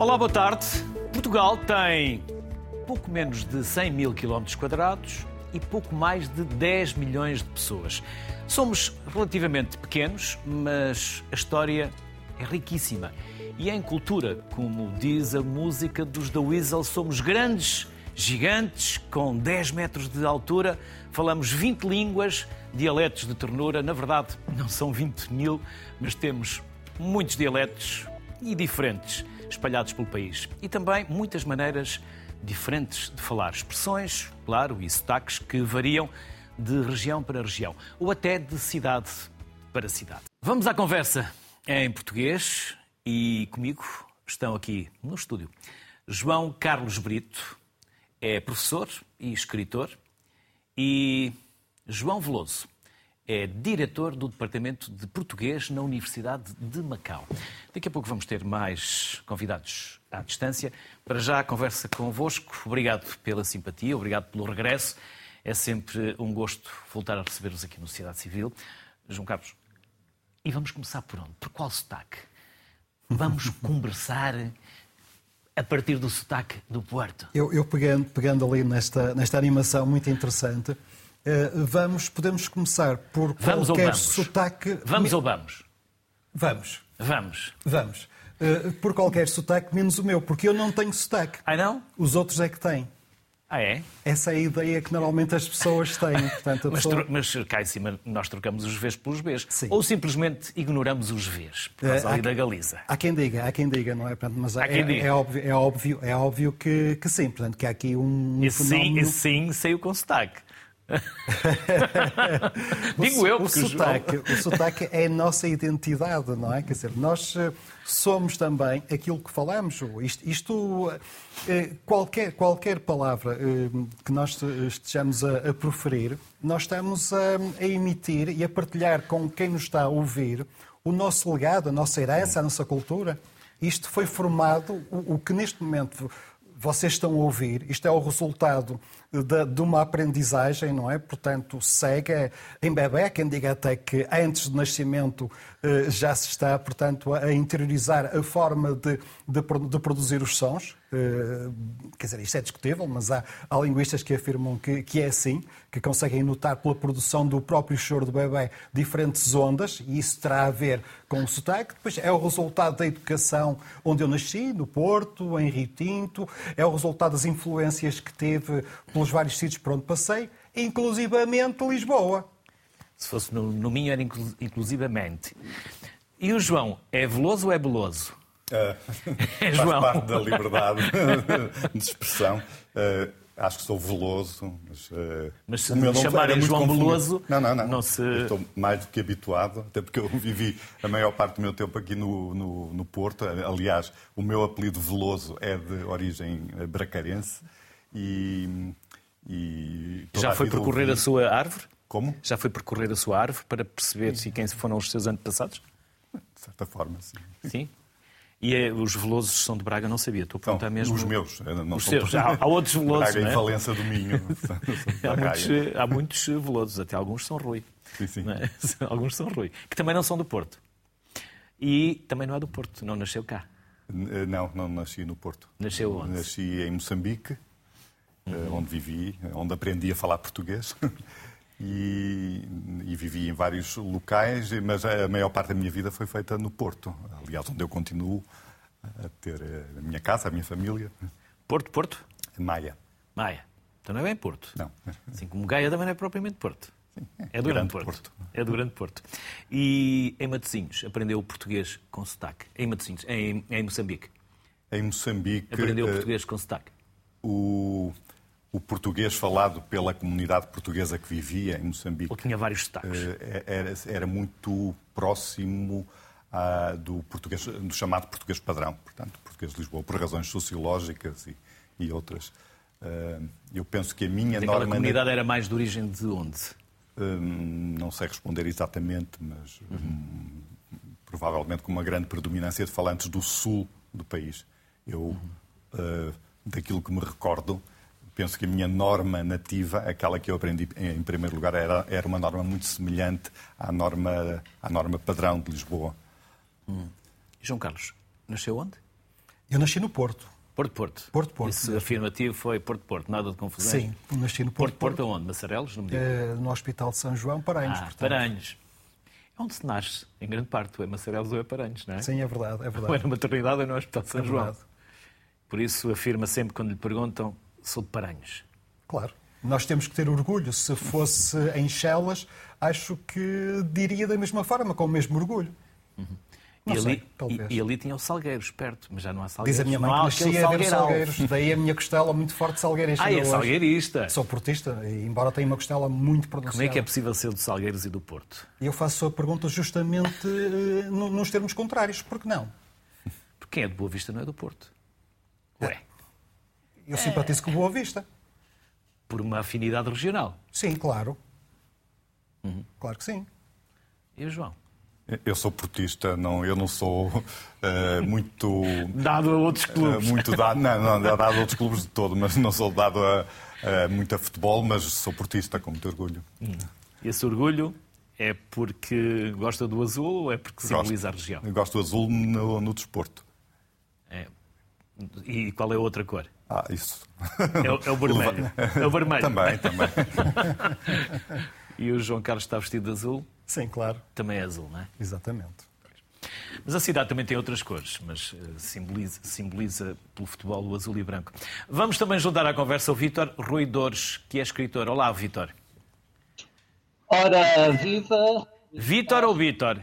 Olá, boa tarde. Portugal tem pouco menos de 100 mil quilómetros quadrados e pouco mais de 10 milhões de pessoas. Somos relativamente pequenos, mas a história é riquíssima. E em cultura, como diz a música dos The Weasel, somos grandes, gigantes, com 10 metros de altura, falamos 20 línguas, dialetos de ternura. Na verdade, não são 20 mil, mas temos muitos dialetos e diferentes espalhados pelo país. E também muitas maneiras diferentes de falar. Expressões, claro, e sotaques que variam de região para região, ou até de cidade para cidade. Vamos à conversa em português e comigo estão aqui no estúdio João Carlos Brito, é professor e escritor, e João Veloso, é diretor do Departamento de Português na Universidade de Macau. Daqui a pouco vamos ter mais convidados à distância. Para já, a conversa convosco. Obrigado pela simpatia, obrigado pelo regresso. É sempre um gosto voltar a receber-vos aqui no Sociedade Civil. João Carlos, e vamos começar por onde? Por qual sotaque? Vamos conversar a partir do sotaque do Porto. Eu, eu pegando, pegando ali nesta, nesta animação muito interessante, eh, vamos, podemos começar por Vamos ou qualquer vamos? sotaque. Vamos ou vamos? Vamos, Vamos. vamos. Eh, Por qualquer sotaque, menos o meu, porque eu não tenho sotaque. Ah, não? Os outros é que têm. Ah, é? Essa é a ideia que normalmente as pessoas têm. Portanto, Mas, pessoa... mas cá em cima nós trocamos os Vs pelos Bs. Sim. Ou simplesmente ignoramos os Vs, por causa Eh, ali há- da Galiza. Há quem diga, há quem diga, não é? Portanto, mas Há é, quem diga. é óbvio, é óbvio, é óbvio que, que sim. Portanto, que há aqui um, E sim, fenómeno... e sim saiu com sotaque. Digo eu, porque o sotaque, o sotaque é a nossa identidade, não é? Quer dizer, nós eh, somos também aquilo que falamos. Isto, isto, eh, qualquer, qualquer palavra eh, que nós eh, estejamos a, a proferir, nós estamos a, a emitir e a partilhar com quem nos está a ouvir o nosso legado, a nossa herança, a nossa cultura. Isto foi formado, o, o que neste momento vocês estão a ouvir, isto é o resultado de, de uma aprendizagem, não é? Portanto, segue em bebê, quem diga até que antes do nascimento eh, já se está, portanto, a, interiorizar a forma de, de de produzir os sons. Eh, quer dizer, isto é discutível, mas há, há linguistas que afirmam que, que é assim, que conseguem notar pela produção do próprio choro do bebê diferentes ondas, e isso terá a ver com o sotaque. Depois é o resultado da educação onde eu nasci, no Porto, em Rio Tinto, é o resultado das influências que teve pelos vários sítios por onde passei, inclusivamente Lisboa. Se fosse no, no Minho era inclu- inclusivamente. E o João, é veloso ou é beloso? Ah, É, faz João. parte da liberdade de expressão. Ah, acho que sou veloso, mas, ah, Mas se o meu me nome chamarem João confuso. Veloso, não, não, não, não se- Eu Estou mais do que habituado, até porque eu vivi a maior parte do meu tempo aqui no, no, no Porto. Aliás, o meu apelido Veloso é de origem bracarense e, e Já foi percorrer ouvi- a sua árvore? Como? Já foi percorrer a sua árvore para perceber se quem foram os seus antepassados? De certa forma, sim. Sim. E eh, os velosos são de Braga, não sabia. Estou a perguntar mesmo. os meus. eh, Não Os seus. Há- há outros velosos, Braga não é? e Valença do Minho. Há muitos, eh, há muitos eh, velosos, até alguns são Rui. Sim, sim. Não é? Alguns são Rui. Que também não são do Porto. E também não é do Porto, não nasceu cá. Não, não nasci no Porto. Nasceu onde? Nasci em Moçambique, Uhum. onde vivi, onde aprendi a falar português. E, e vivi em vários locais, mas a maior parte da minha vida foi feita no Porto. Aliás, onde eu continuo a ter eh, a minha casa, a minha família. Porto, Porto? Maia. Maia. Então não é bem Porto. Não. Assim como Gaia também não é propriamente Porto. É do Grande Porto. Porto. É do Grande Porto. E em Matosinhos, aprendeu o português com sotaque. Em Matosinhos, em, em Moçambique, Em Moçambique, aprendeu o eh, português com sotaque. o, o português falado pela comunidade portuguesa que vivia em Moçambique Ele tinha vários sotaques. eh, era, era muito próximo ah, do, português, do chamado português padrão, portanto, português de Lisboa, por razões sociológicas e, e outras. Ah, eu penso que a minha Aquela norma. comunidade era mais de origem de onde? Hum, não sei responder exatamente, mas hum, provavelmente com uma grande predominância de falantes do sul do país. Eu, uh, daquilo que me recordo, penso que a minha norma nativa, aquela que eu aprendi em primeiro lugar, era, era uma norma muito semelhante à norma, à norma padrão de Lisboa. E João Carlos, nasceu onde? Eu nasci no Porto. Porto Porto. Porto Porto. Esse afirmativo foi Porto Porto, nada de confusão. Sim, nasci no Porto Porto Porto aonde? Macerelos? Não me diga. Eh, no Hospital de São João, Paranhos. Ah, portanto. Paranhos. É onde se nasce, em grande parte. Ou é Macerelos ou é Paranhos, não é? Sim, é verdade, é Ou é verdade. na maternidade ou no Hospital de São É João. verdade. Por isso afirma sempre quando lhe perguntam, sou de Paranhos. Claro. Nós temos que ter orgulho. Se fosse em Chelas, acho que diria da mesma forma, com o mesmo orgulho. Não e, sei, ali, talvez. e, e ali tinha o Salgueiros perto, mas já não há Diz Salgueiros. a minha mãe não que há nasci aquele a ver. Salgueiros. Daí a minha costela muito forte salgueirista. Ah, é hoje. salgueirista. Sou portista, embora tenha uma costela muito pronunciada. Como é que é possível ser do Salgueiros e do Porto? Eu faço a pergunta justamente eh, no- nos termos contrários. Por que não? Porque quem é de Boa Vista não é do Porto. Ué, Eu simpatizo com Boa Vista. por uma afinidade regional. Sim, claro. Uhum. Claro que sim. E o João? Eu sou portista, não, eu não sou eh, muito, Dado a outros eh, clubes. muito dado, não, não, dado a outros clubes de todo, mas não sou dado a, a muito a futebol, mas sou portista com muito orgulho. Esse orgulho é porque gosta do azul ou é porque simboliza a região? Eu gosto do azul no, no desporto. É. E qual é a outra cor? Ah, isso. É, o- é o vermelho. É o vermelho. Também, também. E o João Carlos está vestido de azul, Sim, claro. também é azul, não é? Exatamente. Mas a cidade também tem outras cores, mas eh, simboliza, simboliza pelo futebol o azul e branco. Vamos também juntar à conversa o Vítor Rui Dores, que é escritor. Olá, Vítor. Ora, viva! Vítor ou Vítor?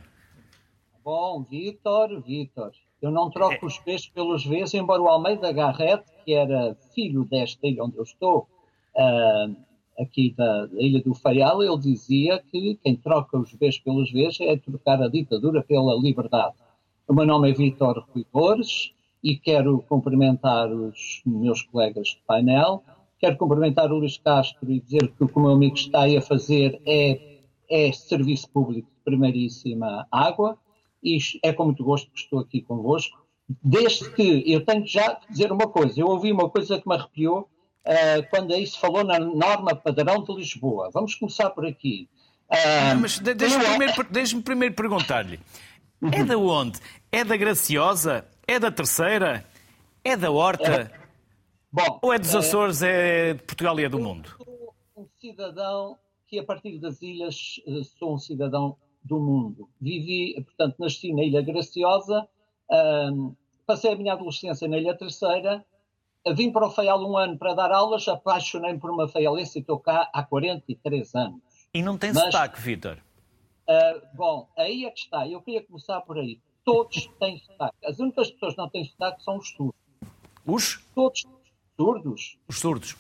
Bom, Vítor, Vítor. Eu não troco os Bs pelos Vs, embora o Almeida Garrett, que era filho desta ilha onde eu estou, ah, aqui da, da Ilha do Faial, ele dizia que quem troca os Bs pelos Vs é trocar a ditadura pela liberdade. O meu nome é Vítor Rui e quero cumprimentar os meus colegas de painel. Quero cumprimentar o Luís Castro e dizer que o que o meu amigo está aí a fazer é, é serviço público de primeiríssima água e é com muito gosto que estou aqui convosco. Desde que eu tenho que já dizer uma coisa, eu ouvi uma coisa que me arrepiou ah, quando aí se falou na norma padrão de Lisboa. Vamos começar por aqui. Ah, Mas de- deixe-me eu- primeiro, deixe-me primeiro perguntar-lhe. É da onde? É da Graciosa? É da Terceira? É da Horta? Bom, Ou é dos ah, Açores, é de Portugal e é do mundo? sou um cidadão que, a partir das ilhas, eh, sou um cidadão do mundo. Vivi, portanto, nasci na Ilha Graciosa, ahm, passei a minha adolescência na Ilha Terceira, vim para o Faial um ano para dar aulas, apaixonei-me por uma faialense e estou cá há 43 anos. E não tem Mas- sotaque, Vítor? Ah, bom, aí é que está. Eu queria começar por aí. Todos têm sotaque. As únicas pessoas que não têm sotaque são os surdos. Os? Todos surdos Os surdos.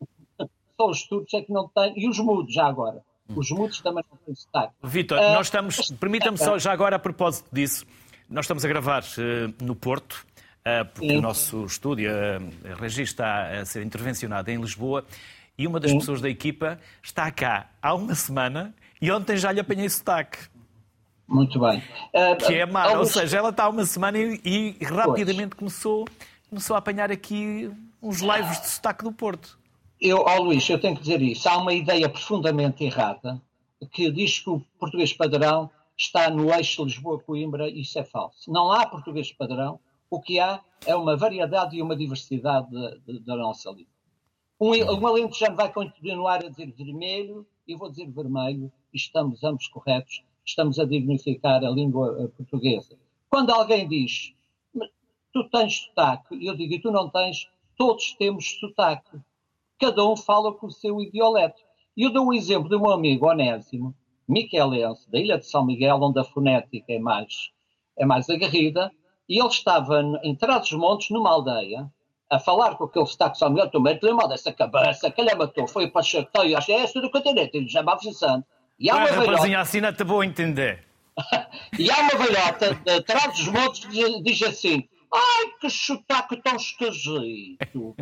só os surdos é que não têm, e os mudos já agora. Os mudos também não têm sotaque. Vítor, Ah, nós estamos. Permita-me só, já agora, a propósito disso, nós estamos a gravar eh, no Porto, eh, porque Sim. o nosso estúdio, eh, a Regi, está a ser intervencionado em Lisboa, e uma das Sim. pessoas da equipa está cá há uma semana e ontem já lhe apanhei sotaque, Muito bem. Ah, que é Mara. Ou alguns- seja, ela está há uma semana e, e rapidamente começou, começou a apanhar aqui uns lives de sotaque do Porto. Eu, ó Luís, eu tenho que dizer isso. Há uma ideia profundamente errada que diz que o português padrão está no eixo Lisboa-Coimbra. Isso é falso. Não há português padrão. O que há é uma variedade e uma diversidade de- de- da nossa língua. Um, um alentejano vai continuar a dizer vermelho, eu vou dizer vermelho, e estamos ambos corretos, estamos a dignificar a língua eh, portuguesa. Quando alguém diz, "Mas tu tens sotaque, e eu digo, e tu não tens, todos temos sotaque. Cada um fala com o seu idioleto. E eu dou o exemplo do meu amigo Onésimo, miquelense, da Ilha de São Miguel, onde a fonética é mais, é mais aguerrida, e ele estava em Trás-os-Montes, numa aldeia, a falar com aquele sotaque São Miguel, tu mete-lhe mal dessa cabeça, que ele matou, foi para chateio, acho que é essa do continente, ele já vai avisando. E há Ah, uma velhota, rapazinha, assina-te vou entender. e há uma velhota de trás dos montes que diz- diz assim: Ai, que sotaque tão esquisito.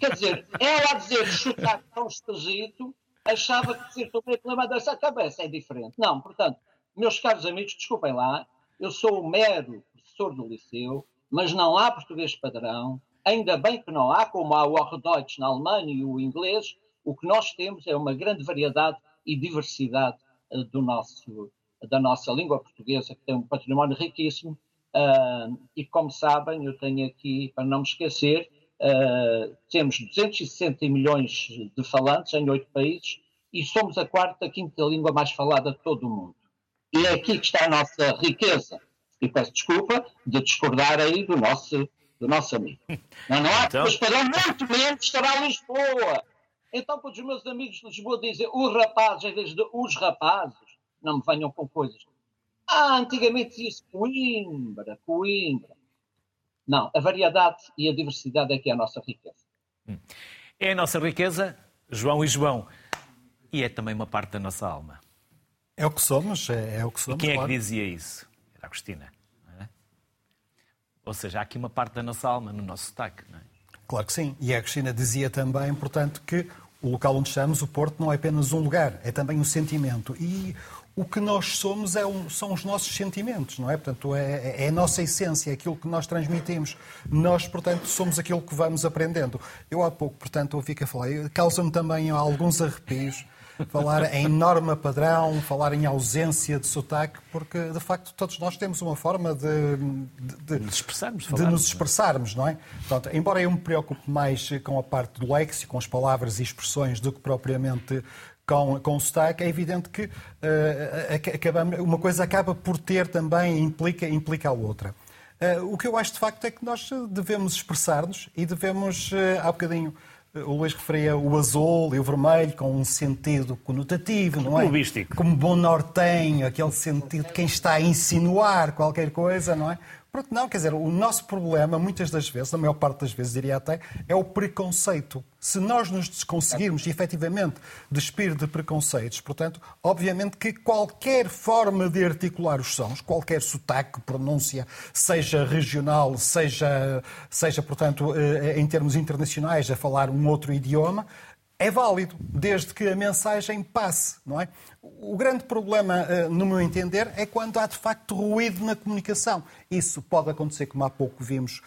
Quer dizer, ela a dizer sotaque tão esquisito, achava que o problema dessa cabeça é diferente. Não, portanto, meus caros amigos, desculpem lá, eu sou um mero professor do liceu, mas não há português padrão. Ainda bem que não há, como há o Hochdeutsch na Alemanha e o inglês, o que nós temos é uma grande variedade e diversidade eh, do nosso, da nossa língua portuguesa, que tem um património riquíssimo. Uh, e como sabem, eu tenho aqui, para não me esquecer, uh, temos 260 milhões de falantes em oito países e somos a quarta, quinta língua mais falada de todo o mundo. E é aqui que está a nossa riqueza. E peço desculpa de discordar aí do nosso, do nosso amigo. Não, não há então... para muito menos estará Lisboa. Então, quando os meus amigos de Lisboa dizem os rapazes em vez de os rapazes, não me venham com coisas ah, antigamente dizia-se Coimbra, Coimbra. Não, a variedade e a diversidade é que é a nossa riqueza. Hum. É a nossa riqueza, João e João. E é também uma parte da nossa alma. É o que somos, é, é o que somos. E quem claro. é que dizia isso? Era a Agostina. É? Ou seja, há aqui uma parte da nossa alma no nosso sotaque. Não é? Claro que sim. E a Agostina dizia também, portanto, que o local onde estamos, o Porto, não é apenas um lugar, é também um sentimento. E o que nós somos é um, são os nossos sentimentos, não é? Portanto, é, é, a nossa essência, é aquilo que nós transmitimos. Nós, portanto, somos aquilo que vamos aprendendo. Eu há pouco, portanto, ouvi que a falar, causa-me também alguns arrepios falar em norma padrão, falar em ausência de sotaque, porque de facto todos nós temos uma forma de, de, de nos expressarmos, de nos é? expressarmos, não é? Portanto, embora eu me preocupe mais com a parte do léxico, com as palavras e expressões, do que propriamente com, com o sotaque, é evidente que uh, acabamos, uma coisa acaba por ter também, implica, implica a outra. Uh, o que eu acho de facto é que nós devemos expressar-nos e devemos, uh, há bocadinho, o Luís referia o azul e o vermelho com um sentido conotativo, não é? Clubístico. Como bom nortenho, aquele sentido de quem está a insinuar qualquer coisa, não é? Porque não, quer dizer, o nosso problema, muitas das vezes, a maior parte das vezes diria até, é o preconceito. Se nós nos conseguirmos efetivamente despir de preconceitos, portanto, obviamente que qualquer forma de articular os sons, qualquer sotaque, pronúncia, seja regional, seja, seja portanto, eh, em termos internacionais, a falar um outro idioma, é válido, desde que a mensagem passe, não é? O grande problema, eh, no meu entender, é quando há de facto ruído na comunicação. Isso pode acontecer, como há pouco vimos,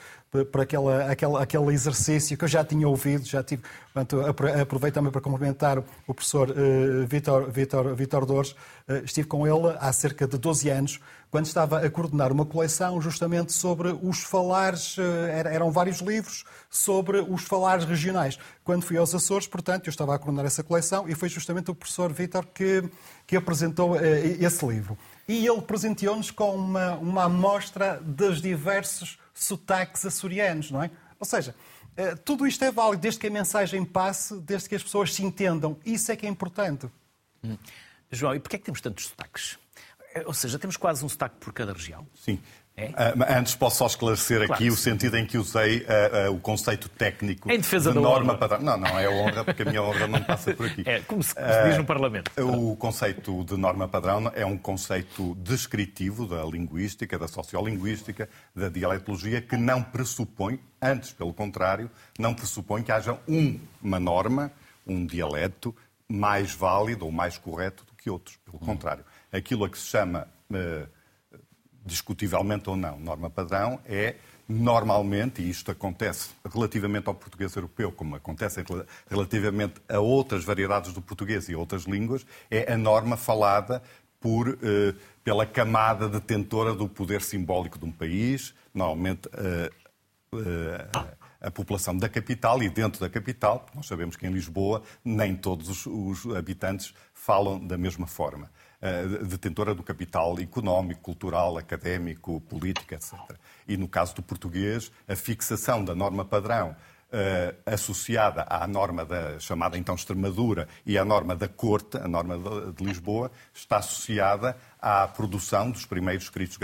por aquela, aquela, aquele exercício que eu já tinha ouvido, já tive. Portanto, aproveito também para cumprimentar o professor uh, Vítor, Vítor, Vítor Dores. Uh, estive com ele há cerca de 12 anos, quando estava a coordenar uma coleção justamente sobre os falares, uh, eram vários livros sobre os falares regionais. Quando fui aos Açores, portanto, eu estava a coordenar essa coleção e foi justamente o professor Vítor que, que apresentou esse livro. E ele presenteou-nos com uma, uma amostra dos diversos sotaques açorianos, não é? Ou seja, eh, tudo isto é válido desde que a mensagem passe, desde que as pessoas se entendam. Isso é que é importante. Hum. João, e porquê é que temos tantos sotaques? Eh, ou seja, temos quase um sotaque por cada região? Sim. É? Uh, antes posso só esclarecer claro aqui o sentido em que usei uh, uh, o conceito técnico em defesa de da norma honra. Não, não é honra, porque a minha honra não passa por aqui. É, como se, como se diz no Parlamento. O conceito de norma padrão é um conceito descritivo da linguística, da sociolinguística, da dialetologia, que não pressupõe, antes, pelo contrário, não pressupõe que haja uma norma, um dialeto mais válido ou mais correto do que outros. Pelo contrário, aquilo a que se chama discutivelmente ou não, norma padrão é normalmente, e isto acontece relativamente ao português europeu, como acontece relativamente a outras variedades do português e outras línguas, é a norma falada por, eh, pela camada detentora do poder simbólico de um país, normalmente eh, eh, a população da capital e dentro da capital, nós sabemos que em Lisboa nem todos os, os habitantes falam da mesma forma. Eh, detentora do capital económico, cultural, académico, político, etc. E no caso do português, a fixação da norma padrão Uh, associada à norma da chamada então Extremadura e à norma da Corte, a norma de, Lisboa, está associada à produção dos primeiros escritos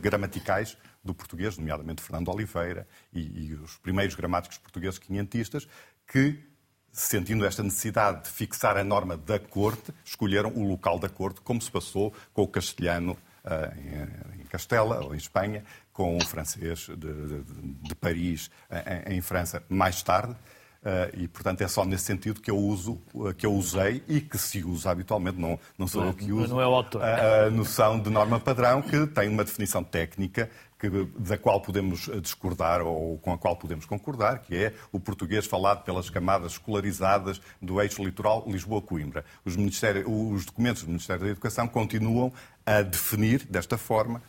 gramaticais do português, nomeadamente Fernando Oliveira e, e os primeiros gramáticos portugueses quinhentistas, que sentindo esta necessidade de fixar a norma da corte, escolheram o local da corte, como se passou com o castelhano uh, em, Castela, ou em Espanha, com o francês de, de, de Paris, uh, em, em, França, mais tarde. Uh, e, portanto, é só nesse sentido que eu uso, que eu usei e que se usa habitualmente, não, não sou eu que uso, não é o autor. A, noção de norma padrão, que tem uma definição técnica que, da qual podemos discordar ou com a qual podemos concordar, que é o português falado pelas camadas escolarizadas do eixo litoral Lisboa-Coimbra. Os, os, documentos do Ministério da Educação continuam a definir desta forma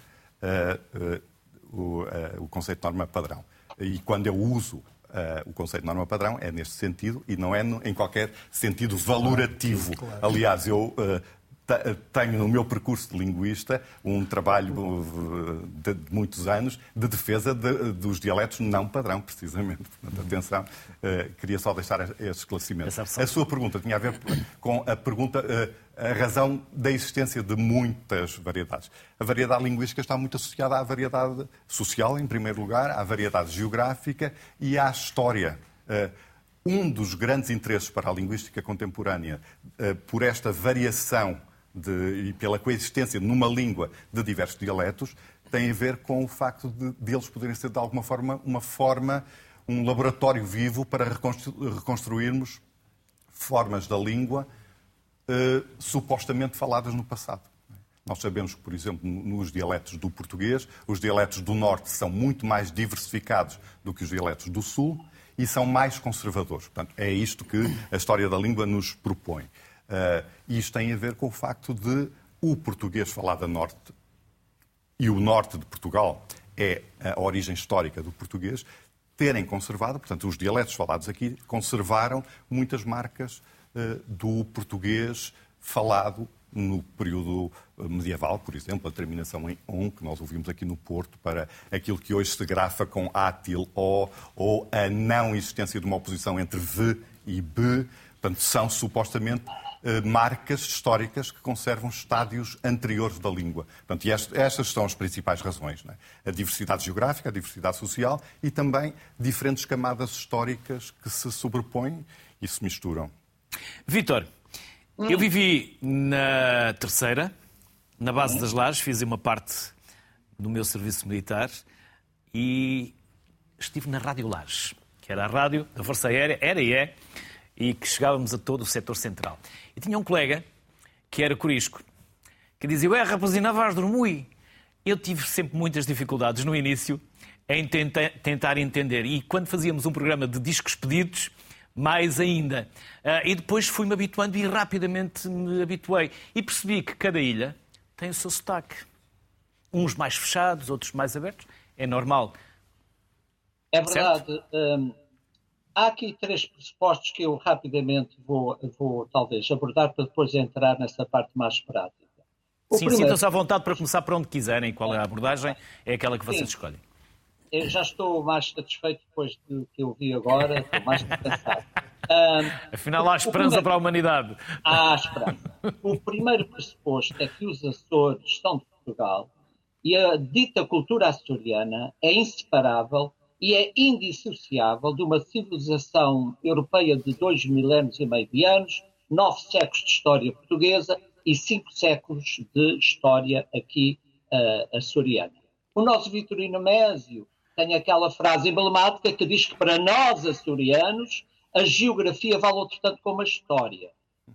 uh, uh, o, o conceito de norma padrão. E quando eu uso Uh, o conceito de norma padrão é neste sentido e não é no, em qualquer sentido valorativo. Claro, claro. Aliás, eu uh, tenho no meu percurso de linguista um trabalho uh, de, muitos anos de defesa de, dos dialetos não padrão, precisamente. Portanto, atenção, uh, queria só deixar esse esclarecimento. A sua pergunta tinha a ver com a pergunta, a razão da existência de muitas variedades. A variedade linguística está muito associada à variedade social, em primeiro lugar, à variedade geográfica e à história. Um dos grandes interesses para a linguística contemporânea, por esta variação de, e pela coexistência numa língua de diversos dialetos, tem a ver com o facto de, de eles poderem ser, de alguma forma, uma forma, um laboratório vivo para reconstru reconstruirmos formas da língua eh, supostamente faladas no passado. Nós sabemos que, por exemplo, nos dialetos do português, os dialetos do norte são muito mais diversificados do que os dialetos do sul e são mais conservadores. Portanto, é isto que a história da língua nos propõe. Uh, isto tem a ver com o facto de o português falado a norte e o norte de Portugal é a origem histórica do português, terem conservado, portanto, os dialetos falados aqui conservaram muitas marcas do português falado no período medieval, por exemplo, a terminação em on, que nós ouvimos aqui no Porto, para aquilo que hoje se grafa com átil o, ou a não existência de uma oposição entre v e b. Portanto, são supostamente eh, marcas históricas que conservam estádios anteriores da língua. Portanto, estas são as principais razões. É? A diversidade geográfica, a diversidade social e também diferentes camadas históricas que se sobrepõem e se misturam. Vítor, eu vivi na terceira, na base das lajes, fiz uma parte do meu serviço militar e estive na Rádio Lages, que era a rádio da Força Aérea, era e é, e que chegávamos a todo o setor central. E tinha um colega, que era Corisco, que dizia, ué, rapazinha, vais dormir. Eu tive sempre muitas dificuldades no início em tentar entender. E quando fazíamos um programa de discos pedidos, mais ainda. Uh, e depois fui-me habituando e rapidamente me habituei. E percebi que cada ilha tem o seu sotaque. Uns mais fechados, outros mais abertos. É normal. É verdade. Hum, há aqui três pressupostos que eu rapidamente vou, vou talvez abordar para depois entrar nessa parte mais prática. O Sim, primeiro... sintam-se à vontade para começar por onde quiserem. Qual é a abordagem? É aquela que vocês Sim. escolhem. Eu já estou mais satisfeito depois do que eu vi agora, estou mais descansado. Um, Afinal, há esperança primeiro... para a humanidade. Há esperança. O primeiro pressuposto é que os Açores estão de Portugal e a dita cultura açoriana é inseparável e é indissociável de uma civilização europeia de dois milénios e meio de anos, nove séculos de história portuguesa e cinco séculos de história aqui uh, açoriana. O nosso Vitorino Mésio tem aquela frase emblemática que diz que para nós açorianos a geografia vale outro tanto como a história.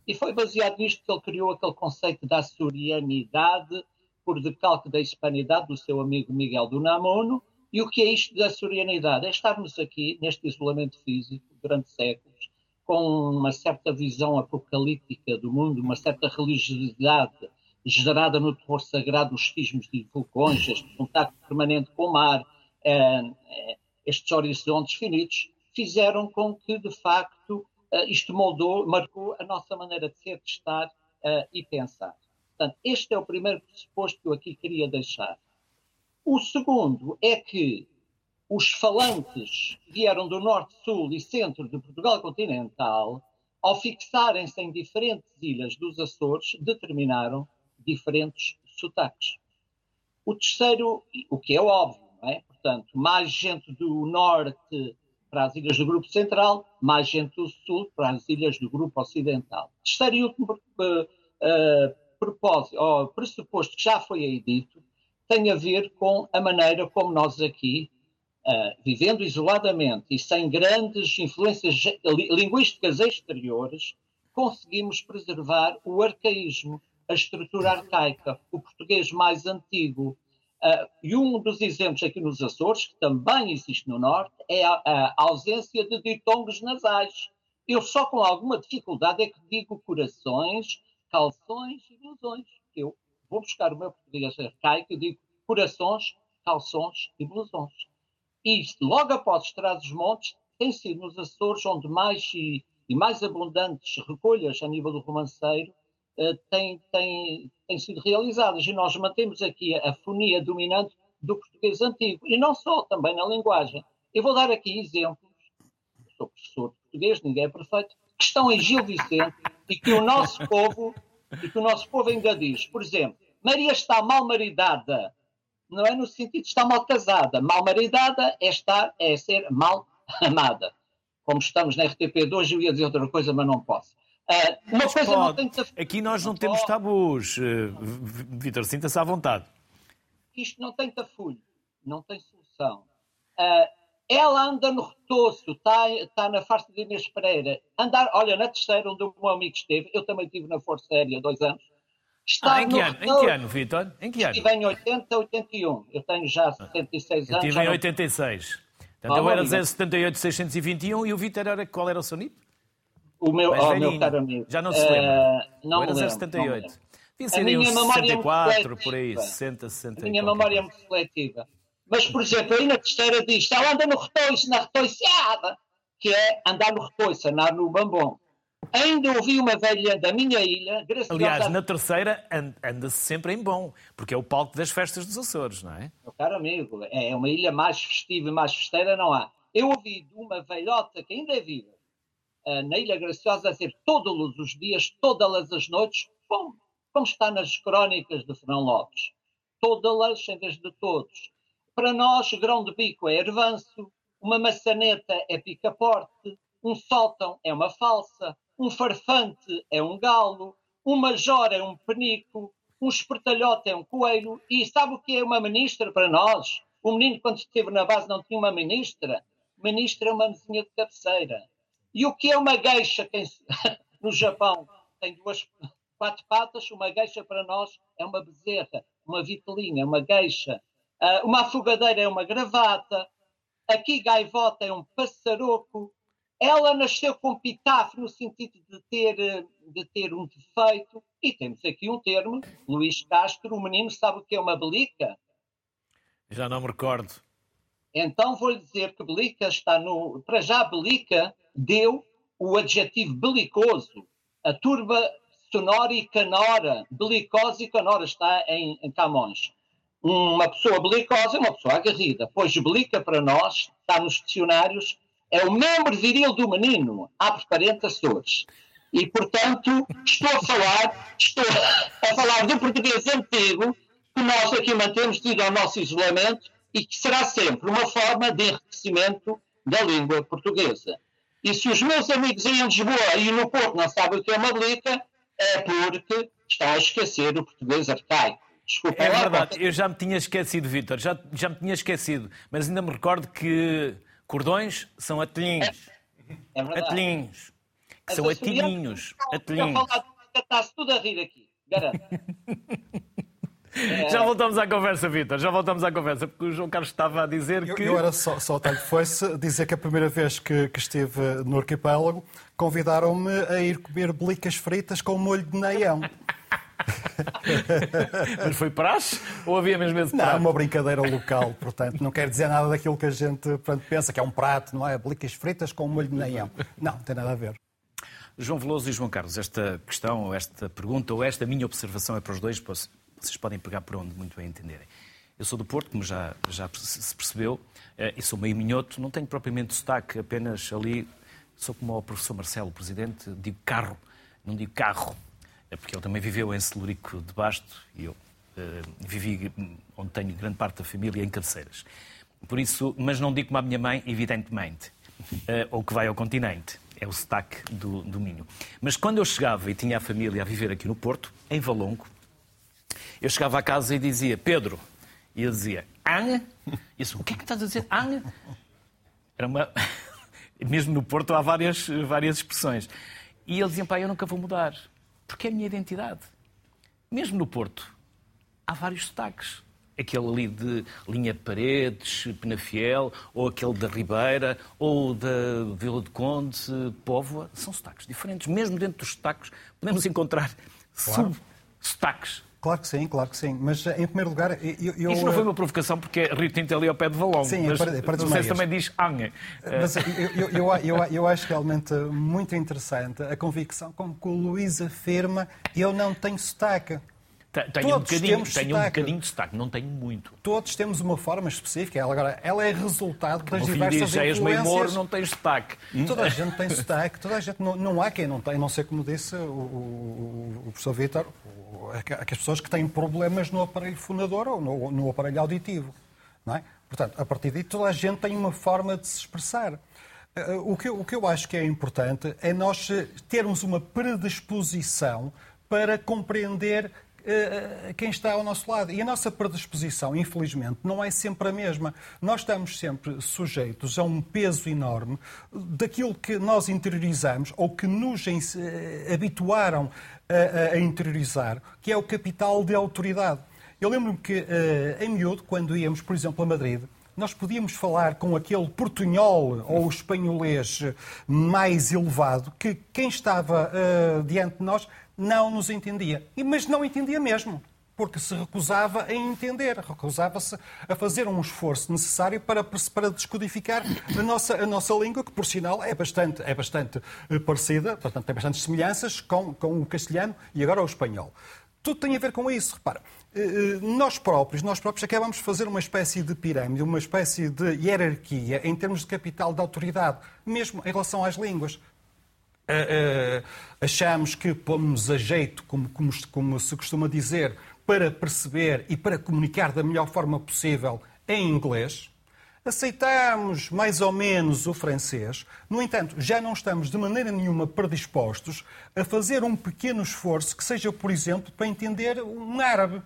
E foi baseado nisto que ele criou aquele conceito da açorianidade por decalque da hispanidade do seu amigo Miguel do Namono, e o que é isto da sorianidade? É estarmos aqui, neste isolamento físico, durante séculos, com uma certa visão apocalíptica do mundo, uma certa religiosidade gerada no terror sagrado, os sismos de vulcões, este contato permanente com o mar, estes horizontes finitos, fizeram com que, de facto, eh, isto moldou, marcou a nossa maneira de ser, de estar e pensar. Portanto, este é o primeiro pressuposto que eu aqui queria deixar. O segundo é que os falantes que vieram do norte, sul e centro de Portugal continental, ao fixarem-se em diferentes ilhas dos Açores, determinaram diferentes sotaques. O terceiro, o que é óbvio, é? portanto, mais gente do norte para as ilhas do Grupo Central, mais gente do sul para as ilhas do Grupo Ocidental. Terceiro e último uh, uh, propósito, ou pressuposto que já foi aí dito, tem a ver com a maneira como nós aqui, uh, vivendo isoladamente e sem grandes influências linguísticas exteriores, conseguimos preservar o arcaísmo, a estrutura arcaica, o português mais antigo. Uh, e um dos exemplos aqui nos Açores, que também existe no Norte, é a, a ausência de ditongos nasais. Eu só com alguma dificuldade é que digo corações, calções e ilusões. Eu vou buscar o meu português arcaico e digo corações, calções e blusões. E logo após Estrada dos Montes, tem sido nos Açores onde mais e, e mais abundantes recolhas a nível do romanceiro têm, têm, têm sido realizadas. E nós mantemos aqui a, fonia dominante do português antigo. E não só, também na linguagem. Eu vou dar aqui exemplos. Sou professor de português, ninguém é perfeito. Que estão em Gil Vicente e que o nosso povo e que o nosso povo ainda diz. Por exemplo, Maria está mal maridada. Não é no sentido de estar mal casada. Mal maridada é estar, é ser mal amada. Como estamos na RTP2, eu ia dizer outra coisa, mas não posso. Uh, uma mas coisa pode. não tem que... Aqui nós não, não temos tabus. Uh, Vitor, sinta-se à vontade. Isto não tem tafulho, não tem solução. Uh, ela anda no retoço, está, está na farsa de Inês Pereira. Andar, olha, na terceira, onde o meu amigo esteve, eu também estive na Força Aérea dois anos. Está ah, em, que ano? em que ano, Vitor? Em que ano? Estive em 80, 81. Eu tenho já 76 anos. estive em 86. Portanto, eu era 078 621 e o Vitor era qual era o seu NIP? O meu, oh, meu caro amigo. Já não se lembra. Uh, não eu era 078. Devia ser aí uns 64, por aí, 60, 60. A minha memória é muito seletiva. Mas, por exemplo, aí na terceira diz, ela anda no retoiço, na retoiceada, que é andar no retoiço, andar no bambom. Ainda ouvi uma velha da minha ilha, graciosa... Aliás, na terceira anda-se sempre em bom, porque é o palco das festas dos Açores, não é? Meu caro amigo, é uma ilha mais festiva e mais festeira, não há. Eu ouvi de uma velhota que ainda é viva, na Ilha Graciosa, a dizer todos os dias, todas as noites, como, como está nas crónicas de Fernão Lopes. Todas, em vez de todos. Para nós, grão de bico é ervanço, uma maçaneta é picaporte, um sótão é uma falsa, um farfante é um galo, um major é um penico, um espertalhote é um coelho. E sabe o que é uma ministra para nós? O menino, quando esteve na base, não tinha uma ministra. Ministra é uma mesinha de cabeceira. E o que é uma gueixa? Quem... no Japão tem duas, quatro patas. Uma gueixa para nós é uma bezerra, uma vitelinha, uma gueixa. Uh, uma afogadeira é uma gravata, aqui gaivota é um passaroco. Ela nasceu com pitáfio no sentido de ter, de ter um defeito. E temos aqui um termo, Luís Castro, o menino sabe o que é uma belica? Já não me recordo. Então vou-lhe dizer que belica está no... Para já, belica deu o adjetivo belicoso. A turba sonora e canora, belicosa e canora, está em, em Camões uma pessoa belicosa é uma pessoa agarrida, pois belica para nós, está nos dicionários, é o membro viril do menino, abre parênteses Açores. E, portanto, estou a falar, estou a falar do português antigo, que nós aqui mantemos devido ao nosso isolamento e que será sempre uma forma de enriquecimento da língua portuguesa. E se os meus amigos em Lisboa e no Porto não sabem o que é uma belica, é porque estão a esquecer o português arcaico. Desculpa, é verdade, eu já me tinha esquecido, Vítor, já, já me tinha esquecido, mas ainda me recordo que cordões são atelhinhos. É, é atelhinhos. Que são atelhinhos. Atelhinhos. Está-se tudo a rir aqui, garanto. Já voltamos à conversa, Vitor, já voltamos à conversa, porque o João Carlos estava a dizer que. Eu, eu era só, só tal foi-se dizer que a primeira vez que, que esteve no arquipélago convidaram-me a ir comer belicas fritas com molho de neião. Mas foi praxe ou havia mesmo esse prato? Não, uma brincadeira local, portanto, não quer dizer nada daquilo que a gente portanto, pensa que é um prato, não é? Belicas fritas com molho de neião. Não, não tem nada a ver. João Veloso e João Carlos, esta questão, ou esta pergunta, ou esta minha observação é para os dois, vocês podem pegar por onde muito bem entenderem. Eu sou do Porto, como já, já se percebeu, eh, e sou meio minhoto, não tenho propriamente sotaque, apenas ali, sou como o professor Marcelo, presidente, digo carro, não digo carro, é porque ele também viveu em Celurico de Basto e eu uh, vivi onde tenho grande parte da família em Cabeceiras. Por isso, mas não digo como a minha mãe, evidentemente, uh, ou que vai ao continente. É o sotaque do, do Minho. Mas quando eu chegava e tinha a família a viver aqui no Porto, em Valongo, eu chegava à casa e dizia, Pedro, e eu dizia, Anha? E eu disse, o que é que estás a dizer, Anha? Era uma... Mesmo no Porto há várias, várias expressões. E ele dizia, pai, eu nunca vou mudar porque é a minha identidade. Mesmo no Porto, há vários sotaques. Aquele ali de Linha de Paredes, Penafiel, ou aquele da Ribeira, ou da Vila de Conde, Póvoa. São sotaques diferentes. Mesmo dentro dos sotaques, podemos encontrar claro. sub-sotaques. Claro que sim, claro que sim. Mas, em primeiro lugar, eu... eu Isto não foi uma provocação porque é Rio Tinto ali ao pé de Valongo. Sim, mas, é para, é para se também diz Anha. Mas eu, eu, eu, eu, eu acho realmente muito interessante a convicção com que o Luís afirma eu não tenho sotaque. Tenho, um bocadinho, tenho um bocadinho de sotaque, não tenho muito. Todos temos uma forma específica. Ela, agora, ela é resultado das diversas diz, já és meio moro, não tens sotaque. Toda a gente tem sotaque, toda a gente, não, não há quem não tem, não sei como disse o, o, o professor Vítor, as pessoas que têm problemas no aparelho fonador ou no, no aparelho auditivo. Não é? Portanto, a partir daí toda a gente tem uma forma de se expressar. Eh, o que, o que eu acho que é importante é nós termos uma predisposição para compreender quem está ao nosso lado. E a nossa predisposição, infelizmente, não é sempre a mesma. Nós estamos sempre sujeitos a um peso enorme daquilo que nós interiorizamos ou que nos eh, habituaram a, a interiorizar, que é o capital de autoridade. Eu lembro-me que, eh, em miúdo, quando íamos, por exemplo, a Madrid, nós podíamos falar com aquele portunhol ou espanholês mais elevado que quem estava uh, diante de nós não nos entendia. Mas não entendia mesmo, porque se recusava a entender, recusava-se a fazer um esforço necessário para, para descodificar a nossa, a nossa língua, que por sinal é bastante, é bastante eh, parecida, portanto tem bastantes semelhanças com, com o castelhano e agora o espanhol. Tudo tem a ver com isso, repara. Eh, eh, nós próprios, nós próprios acabamos de fazer uma espécie de pirâmide, uma espécie de hierarquia em termos de capital de autoridade, mesmo em relação às línguas. Uh, achamos que pomos a jeito, como, como, como, se costuma dizer, para perceber e para comunicar da melhor forma possível em inglês. Aceitamos mais ou menos o francês. No entanto, já não estamos de maneira nenhuma predispostos a fazer um pequeno esforço que seja, por exemplo, para entender um árabe.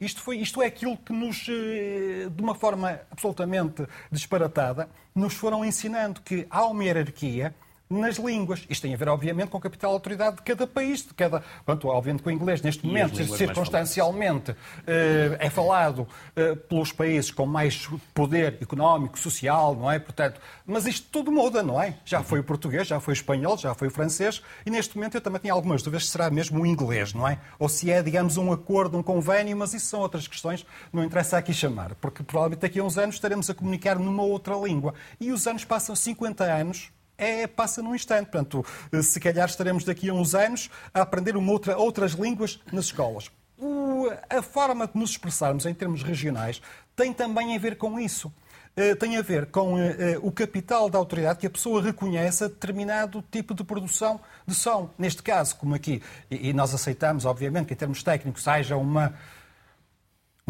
Isto, foi, isto é aquilo que nos, eh, de uma forma absolutamente disparatada, nos foram ensinando que há uma hierarquia nas línguas. Isto tem a ver, obviamente, com a capital autoridade de cada país, de cada. Pronto, obviamente, com o inglês, neste momento, circunstancialmente, eh, é falado eh, pelos países com mais poder económico, social, não é? Portanto, mas isto tudo muda, não é? Já foi o português, já foi o espanhol, já foi o francês, e neste momento eu também tenho algumas dúvidas se será mesmo o inglês, não é? Ou se é, digamos, um acordo, um convênio, mas isso são outras questões, não interessa aqui chamar, porque provavelmente daqui a uns anos estaremos a comunicar numa outra língua. E os anos passam 50 anos é, passa num instante. Portanto, se calhar estaremos daqui a uns anos a aprender uma outra, outras línguas nas escolas. O, a forma de nos expressarmos em termos regionais tem também a ver com isso. Uh, tem a ver com uh, uh, o capital da autoridade que a pessoa reconhece a determinado tipo de produção de som. Neste caso, como aqui, e, e nós aceitamos, obviamente, que em termos técnicos haja uma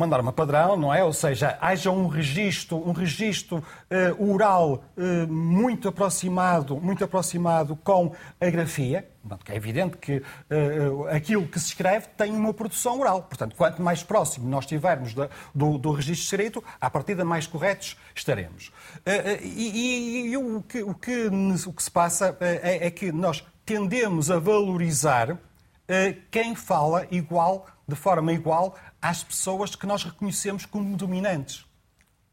uma norma padrão, não é? Ou seja, haja um registro, um registro uh, oral uh, muito aproximado, muito aproximado com a grafia. Portanto, é evidente que uh, aquilo que se escreve tem uma produção oral. Portanto, quanto mais próximo nós estivermos do, do, registro escrito, à partida mais corretos estaremos. E, e, e, o, que, o, que, o que se passa é, é que nós tendemos a valorizar quem fala igual, de forma igual às pessoas que nós reconhecemos como dominantes.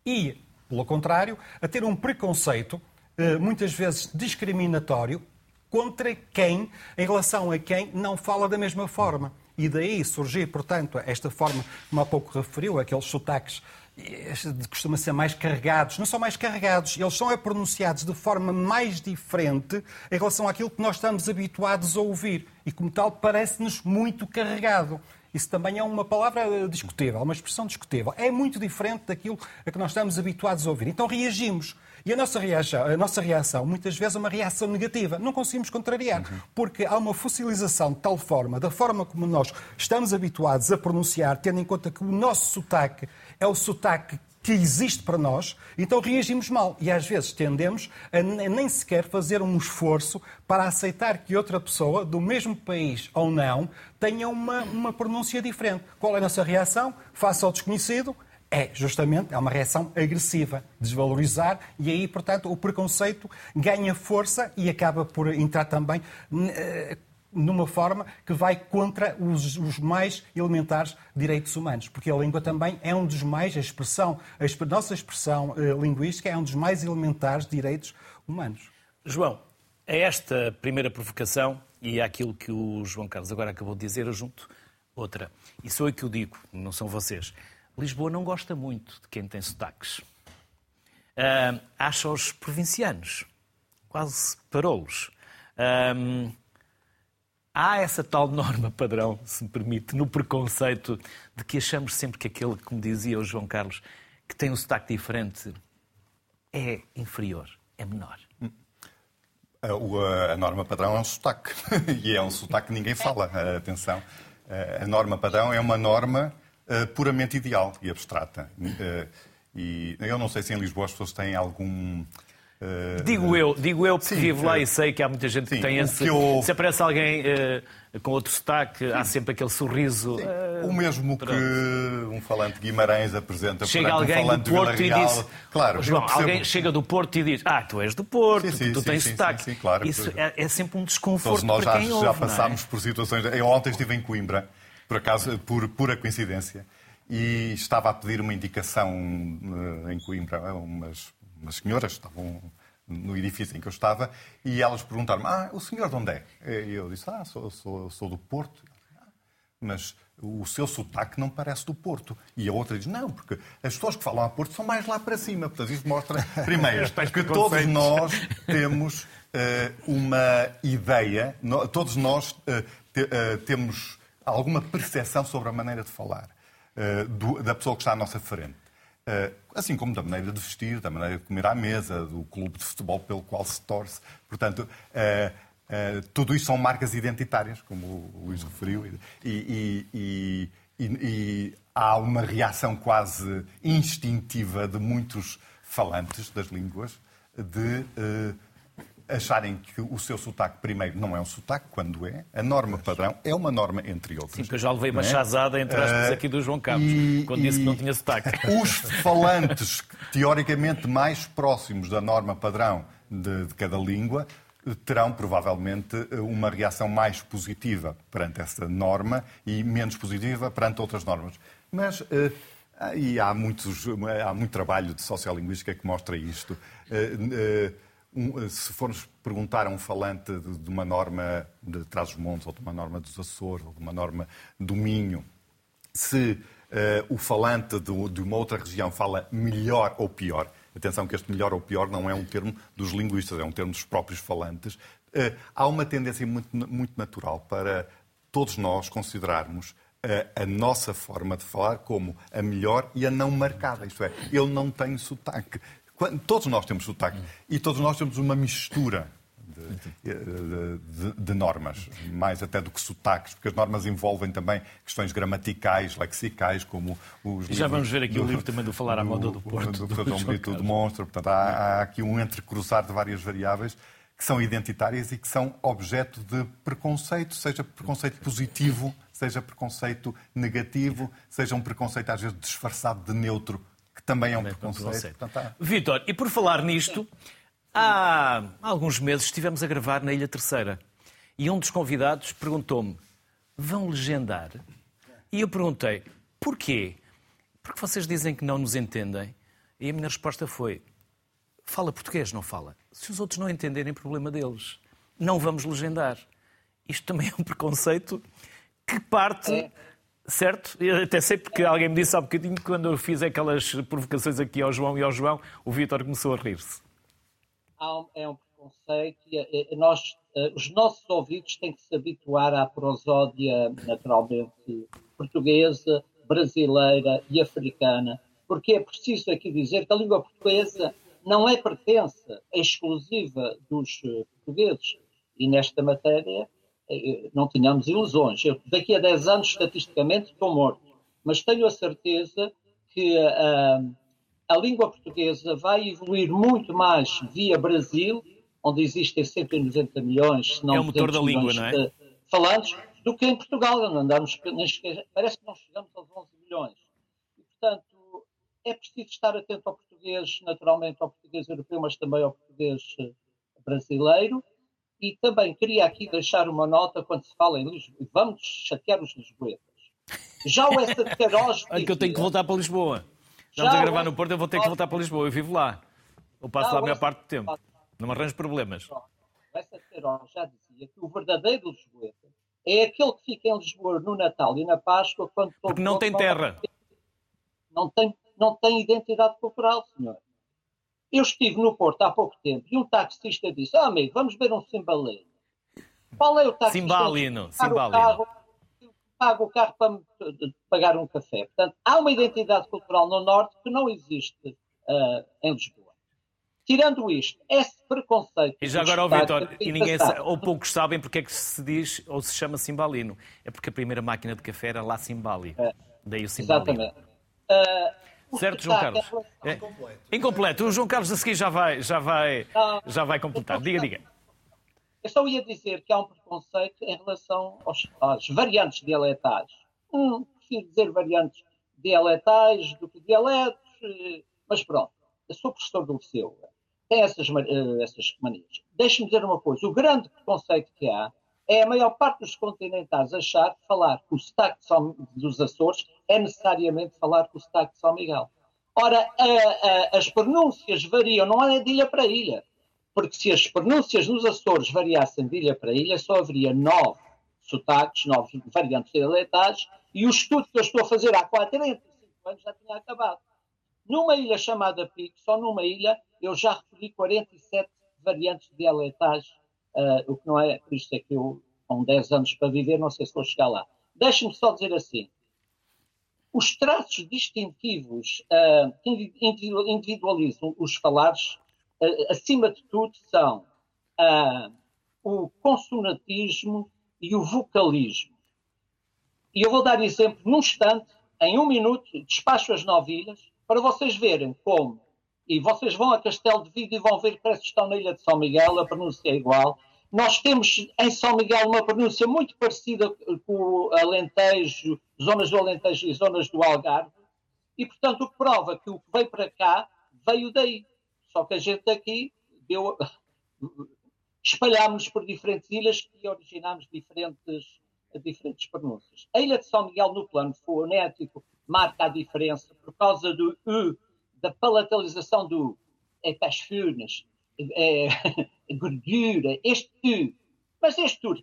E, pelo contrário, a ter um preconceito, eh, muitas vezes discriminatório, contra quem, em relação a quem não fala da mesma forma. E daí surgir, portanto, esta forma, como há pouco referiu, aqueles sotaques eh, costumam ser mais carregados. Não são mais carregados, eles são pronunciados de forma mais diferente em relação àquilo que nós estamos habituados a ouvir. E, como tal, parece-nos muito carregado. Isso também é uma palavra discutível, uma expressão discutível. É muito diferente daquilo a que nós estamos habituados a ouvir. Então reagimos. E a nossa reação, a nossa reação muitas vezes é uma reação negativa. Não conseguimos contrariar, uhum. porque há uma fossilização de tal forma, da forma como nós estamos habituados a pronunciar, tendo em conta que o nosso sotaque é o sotaque que existe para nós, então reagimos mal. E às vezes tendemos a nem sequer fazer um esforço para aceitar que outra pessoa, do mesmo país ou não, tenha uma, uma pronúncia diferente. Qual é a nossa reação? Face ao desconhecido, é justamente é uma reação agressiva, desvalorizar, e aí, portanto, o preconceito ganha força e acaba por entrar também eh, numa forma que vai contra os, os, mais elementares direitos humanos, porque a língua também é um dos mais, a expressão, a nossa expressão uh, linguística é um dos mais elementares direitos humanos. João, a esta primeira provocação e àquilo que o João Carlos agora acabou de dizer, eu junto Outra, e sou eu que o digo, não são vocês. Lisboa não gosta muito de quem tem sotaques. Uh, acha-os provincianos, quase parolos. Um, há essa tal norma padrão, se me permite, no preconceito de que achamos sempre que aquele, como dizia o João Carlos, que tem um sotaque diferente, é inferior, é menor. A, a norma padrão é um sotaque. e é um sotaque que ninguém fala. Atenção. A norma padrão é uma norma puramente ideal e abstrata. E eu não sei se em Lisboa as pessoas têm algum Uh, digo eu, digo eu porque sim, vivo lá uh, e sei que há muita gente sim, que tem esse. Que eu... Se aparece alguém uh, com outro sotaque, sim. há sempre aquele sorriso. o mesmo que um falante de Guimarães apresenta chega alguém um falante do Porto e diz. Claro, João, alguém chega do Porto e diz: Ah, tu és do Porto, tu tens sotaque. Claro, Isso é, é, sempre um desconforto. Todos nós já, ouve, já passámos é? por situações. Eu ontem estive em Coimbra, por acaso, por pura coincidência, e estava a pedir uma indicação em Coimbra, umas, umas senhoras estavam no edifício em que eu estava, e elas perguntaram-me, ah, o senhor de onde é? E eu disse, ah, sou, sou, sou do Porto. Mas o seu sotaque não parece do Porto. E a outra diz, não, porque as pessoas que falam a Porto são mais lá para cima. Portanto, isto mostra, primeiro, que todos nós temos uh, uma ideia, no, todos nós uh, te, uh, temos alguma percepção sobre a maneira de falar do, da pessoa que está à nossa frente. Eh, assim como da maneira de vestir, da maneira de comer à mesa, do clube de futebol pelo qual se torce. Portanto, eh, eh, tudo isso são marcas identitárias, como o Luís referiu, e, e, e, e há uma reação quase instintiva de muitos falantes das línguas de acharem que o seu sotaque, primeiro, não é um sotaque, quando é. A norma padrão é uma norma, entre outras. Sim, porque eu já levei uma é? chazada, entre aspas, aqui do João Campos, e, quando disse que não tinha sotaque. Os falantes, teoricamente mais próximos da norma padrão de, de cada língua, terão provavelmente uma reação mais positiva perante essa norma e menos positiva perante outras normas. Mas. E há, muitos, há muito trabalho de sociolinguística que mostra isto. Um, se formos perguntar a um falante de, de uma norma de Trás-os-Montes, ou de uma norma dos Açores, ou de uma norma do Minho, se uh, o falante de, de uma outra região fala melhor ou pior, atenção que este melhor ou pior não é um termo dos linguistas, é um termo dos próprios falantes, uh, há uma tendência muito, muito natural para todos nós considerarmos a, a, nossa forma de falar como a melhor e a não marcada. Isto é, eu não tenho sotaque. Todos nós temos sotaque e todos nós temos uma mistura de, de, de, normas, mais até do que sotaques, porque as normas envolvem também questões gramaticais, lexicais, como os Já vamos ver aqui do, o livro também do Falar à Moda do Porto. Do, do, do, do demonstra. Portanto, há, há aqui um entrecruzar de várias variáveis que são identitárias e que são objeto de preconceito, seja preconceito positivo, seja preconceito negativo, seja um preconceito às vezes disfarçado de neutro também é um preconceito. preconceito. Vitor, e por falar nisto, há alguns meses estivemos a gravar na Ilha Terceira e um dos convidados perguntou-me: vão legendar? E eu perguntei: porquê? Porque vocês dizem que não nos entendem. E a minha resposta foi: fala português, não fala. Se os outros não entenderem, problema deles. Não vamos legendar. Isto também é um preconceito que parte é Certo? Eu até sei porque alguém me disse há bocadinho que quando eu fiz aquelas provocações aqui ao João e ao João, o Vítor começou a rir-se. É um preconceito e nós, eh, os nossos ouvidos têm que se habituar à prosódia naturalmente portuguesa, brasileira e africana, porque é preciso aqui dizer que a língua portuguesa não é pertença exclusiva dos eh, portugueses e nesta matéria não tenhamos ilusões. Eu, daqui a 10 anos, estatisticamente, estou morto. Mas tenho a certeza que a, a língua portuguesa vai evoluir muito mais via Brasil, onde existem 190 milhões, se não é o motor da língua, não é? falantes, do que em Portugal. Não andamos, parece que não chegamos aos 11 milhões. E, portanto, é preciso estar atento ao português, naturalmente ao português europeu, mas também ao português eh, brasileiro e também queria aqui deixar uma nota quando se fala em Lisboa. Vamos chatear os lisboetas. Já o essa feroz. Olha que eu tenho que voltar para Lisboa. Estamos a gravar no Porto, eu vou ter que voltar para Lisboa. Eu vivo lá. Eu passo lá a maior parte do tempo. Não me arranjo problemas. Essa feroz já dizia que o verdadeiro lisboeta é aquele que fica em Lisboa no Natal e na Páscoa quando Porque não tem terra. Não tem, não tem identidade cultural, senhor. Eu estive no Porto há pouco tempo e um taxista disse: Ah, amigo, vamos ver um cimbalino. Qual é o taxista? Cimbalino. Carro, paga o carro para pagar um café. Portanto, há uma identidade cultural no Norte que não existe uh, em Lisboa. Tirando isto, esse preconceito. E já agora, ó Vitor, e ninguém sabe, ou poucos sabem porque é que se diz ou se chama Cimbalino. É porque a primeira máquina de café era lá Cimbali. É, Daí o Cimbalino. Exatamente. Uh, certo, João Carlos? É, incompleto. incompleto. O João Carlos a seguir já vai, já vai, já vai completar. Diga, diga. Eu só ia dizer que há um preconceito em relação aos, às variantes dialetais. Hum, prefiro dizer variantes dialetais do que dialetos, eh, mas pronto. Eu sou professor do liceu, tem essas, uh, essas manias. Deixe-me dizer uma coisa: o grande preconceito que há é a maior parte dos continentais achar que falar com o sotaque dos Açores é necessariamente falar com o sotaque de São Miguel. Ora, as pronúncias variam, não é de ilha para ilha porque se as pronúncias nos Açores variassem de ilha para ilha, só haveria nove sotaques, nove variantes dialetais, e o estudo que eu estou a fazer há 45 anos já tinha acabado. Numa ilha chamada Pico, só numa ilha, eu já referi 47 variantes dialetais, uh, o que não é, por isso é que eu, com 10 anos para viver, não sei se vou chegar lá. Deixe-me só dizer assim, os traços distintivos uh, que individualizam os falares acima de tudo, são uh, o consonantismo e o vocalismo. E eu vou dar exemplo num instante, em um minuto, despacho as novilhas, para vocês verem como. E vocês vão a Castelo de Vigo e vão ver parece que estão na Ilha de São Miguel, a pronúncia é igual. Nós temos em São Miguel uma pronúncia muito parecida com o Alentejo, zonas do Alentejo e zonas do Algarve, e portanto o que prova que o que veio para cá veio daí. Só que a gente aqui deu. espalhámos por diferentes ilhas e originámos diferentes, diferentes pronúncias. A ilha de São Miguel, no plano fonético, marca a diferença por causa do U, da palatalização do é pasfunas, é, é gordura, este U. Mas este U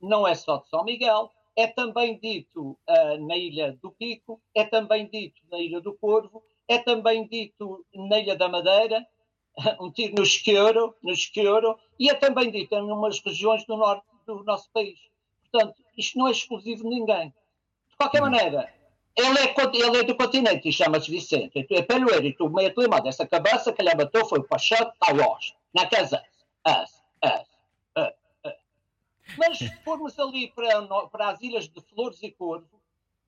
não é só de São Miguel, é também dito uh, na Ilha do Pico, é também dito na Ilha do Corvo, é também dito na Ilha da Madeira, um tiro no esqueuro, no esqueuro, e é também dito em umas regiões do norte do nosso país. Portanto, isto não é exclusivo de ninguém. De qualquer hum. maneira, ele é, ele é do continente e chama-se Vicente. É peloeiro e tu meio aclimado. Essa cabeça que lhe bateu foi para Chato a Oeste, na casa. As, as, as, as. Mas se formos ali para, para as ilhas de Flores e Corvo,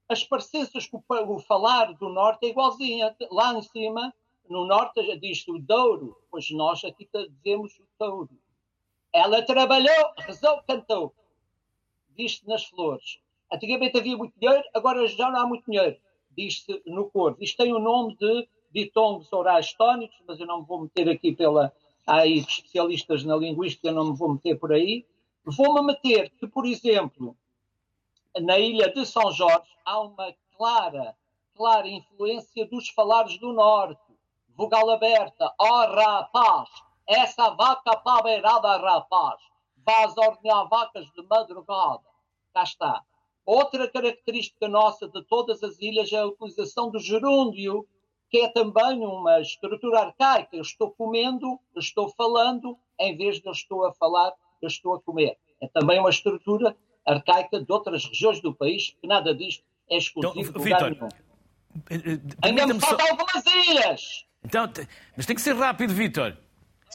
as parecenças com o falar do norte é igualzinha. Lá em cima, no norte, diz o Douro, pois nós aqui dizemos o Touro. Ela trabalhou, rezou, cantou. Diz-se nas flores. Antigamente havia muito dinheiro, agora já não há muito dinheiro. Diz-se no corvo. Isto tem o nome de ditongos orais tónicos, mas eu não me vou meter aqui pela. Há aí especialistas na linguística, não me vou meter por aí. Vou-me meter que, por exemplo, na ilha de São Jorge, há uma clara, clara influência dos falares do norte. Vogal aberta, ó oh, rapaz, essa vaca para a beirada, rapaz, vais ordenar vacas de madrugada. Cá está. Outra característica nossa de todas as ilhas é a utilização do gerúndio, que é também uma estrutura arcaica. Eu estou comendo, eu estou falando, em vez de eu estou a falar, eu estou a comer. É também uma estrutura arcaica de outras regiões do país, que nada disto é exclusivo então, Vitor, eh, eh, Ainda me faltam algumas ilhas. Então, mas tem que ser rápido, Vitor.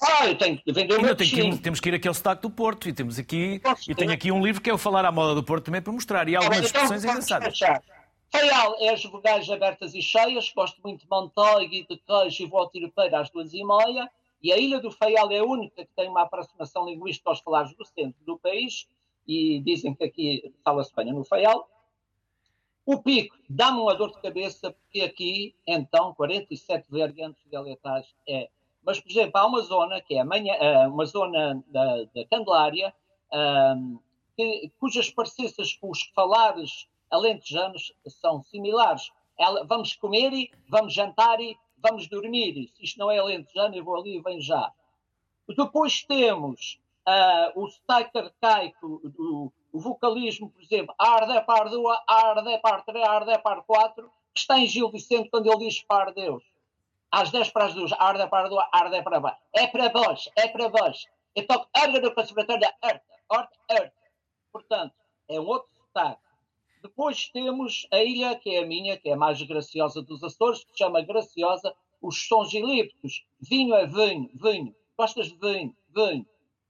Ah, eu tenho que vender o meu que Temos que ir aqui ao sotaque do Porto e temos aqui. Eu tenho aqui um livro que é o Falar à Moda do Porto também para mostrar e há algumas então, expressões engraçadas. Feial é as vogais abertas e cheias, gosto muito de manteiga e de queijo e vou ao tiropeiro às duas e meia. E a Ilha do Feial é a única que tem uma aproximação linguística aos falares do centro do país e dizem que aqui fala-se bem no Faial. O pico dá-me uma dor de cabeça, porque aqui, então, 47 variantes dialetais é. Mas, por exemplo, há uma zona, que é manhã, eh, uma zona da, da Candelária, um, que, cujas parecenças com os falares alentejanos são similares. Ela, vamos comer e vamos jantar e vamos dormir. Se isto não é alentejano, eu vou ali e venho já. Depois temos uh, o sotaque arcaico, o, o vocalismo, por exemplo, arde par 2, arde par 3, arde par 4, que está em Gil Vicente quando ele diz par Deus. Às 10 para as 2, arde par 2, arde para baixo. É para vós, é para vós. Eu toco arde no conservatório da Horta, Horta, Horta. Portanto, é um outro sotaque. Depois temos a ilha, que é a minha, que é a mais graciosa dos Açores, que se chama Graciosa, os sons ilípticos. Vinho é vinho, vinho. Gostas de vinho, vinho.